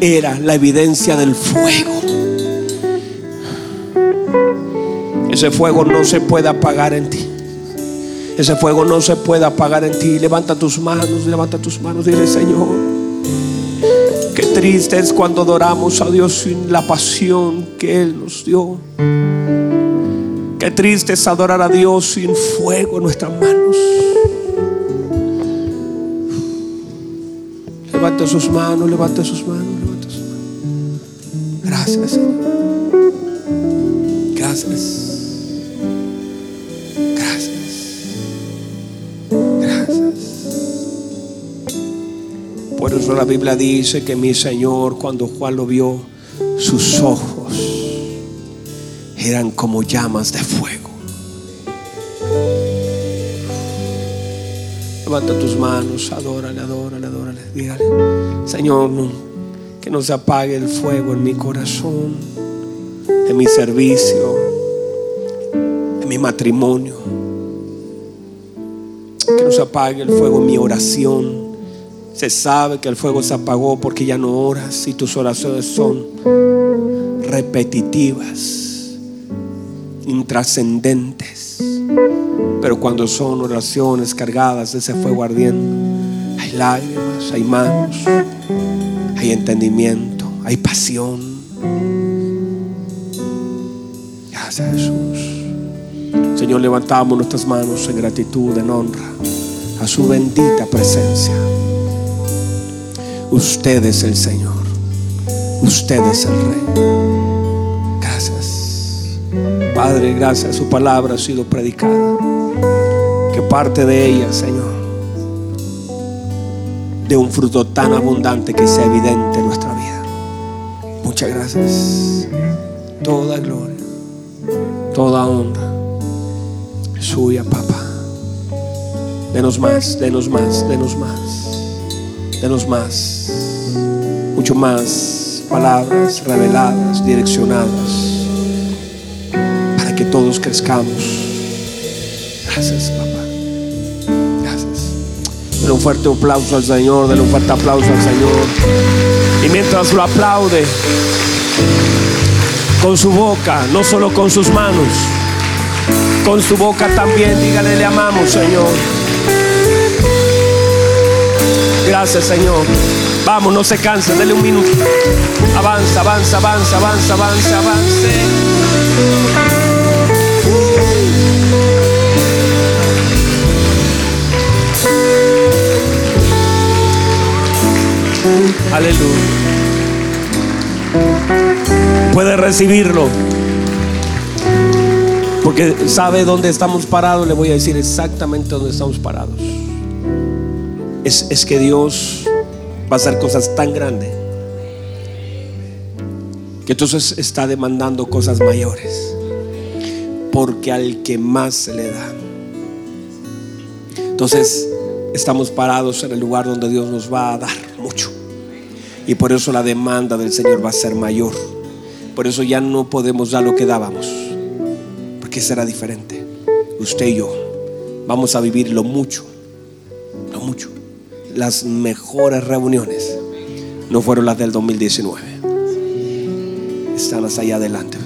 era la evidencia del fuego. Ese fuego no se puede apagar en ti. Ese fuego no se puede apagar en ti. Levanta tus manos, levanta tus manos, dile Señor. Triste es cuando adoramos a Dios sin la pasión que Él nos dio. Qué triste es adorar a Dios sin fuego en nuestras manos. Levante sus manos, levante sus manos, levante sus manos. Gracias, Señor. Gracias. Por eso la Biblia dice que mi Señor, cuando Juan lo vio, sus ojos eran como llamas de fuego. Levanta tus manos, adórale, adórale, adórale. Dígale, Señor, que no se apague el fuego en mi corazón, en mi servicio, en mi matrimonio. Que no se apague el fuego en mi oración se sabe que el fuego se apagó porque ya no oras y tus oraciones son repetitivas, intrascendentes. Pero cuando son oraciones cargadas de ese fuego ardiendo, hay lágrimas, hay manos, hay entendimiento, hay pasión. Gracias Jesús. Señor, levantamos nuestras manos en gratitud, en honra a su bendita presencia. Usted es el Señor. Usted es el Rey. Gracias. Padre, gracias. Su palabra ha sido predicada. Que parte de ella, Señor, de un fruto tan abundante que sea evidente en nuestra vida. Muchas gracias. Toda gloria, toda honra suya, papá. Denos más, denos más, denos más. Denos más, mucho más palabras reveladas, direccionadas, para que todos crezcamos. Gracias, papá. Gracias. Denle un fuerte aplauso al Señor, denle un fuerte aplauso al Señor. Y mientras lo aplaude, con su boca, no solo con sus manos, con su boca también, dígale, le amamos, Señor. Gracias, Señor. Vamos, no se canse, dele un minuto. Avanza, avanza, avanza, avanza, avanza, avance. Aleluya. Puede recibirlo. Porque sabe dónde estamos parados. Le voy a decir exactamente dónde estamos parados. Es, es que Dios va a hacer cosas tan grandes que entonces está demandando cosas mayores. Porque al que más se le da. Entonces estamos parados en el lugar donde Dios nos va a dar mucho. Y por eso la demanda del Señor va a ser mayor. Por eso ya no podemos dar lo que dábamos. Porque será diferente. Usted y yo vamos a vivir lo mucho. Lo mucho. Las mejores reuniones no fueron las del 2019. Están hasta allá adelante.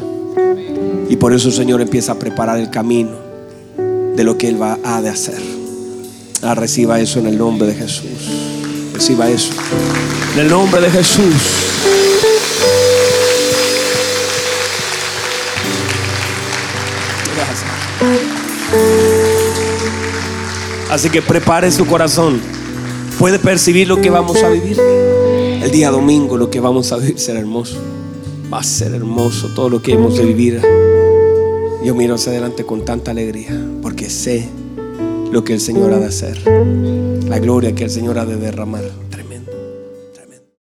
Y por eso el Señor empieza a preparar el camino de lo que Él va a de hacer. Ah, reciba eso en el nombre de Jesús. Reciba eso. En el nombre de Jesús. Así que prepare su corazón. Puede percibir lo que vamos a vivir. El día domingo lo que vamos a vivir será hermoso. Va a ser hermoso todo lo que hemos de vivir. Yo miro hacia adelante con tanta alegría porque sé lo que el Señor ha de hacer. La gloria que el Señor ha de derramar.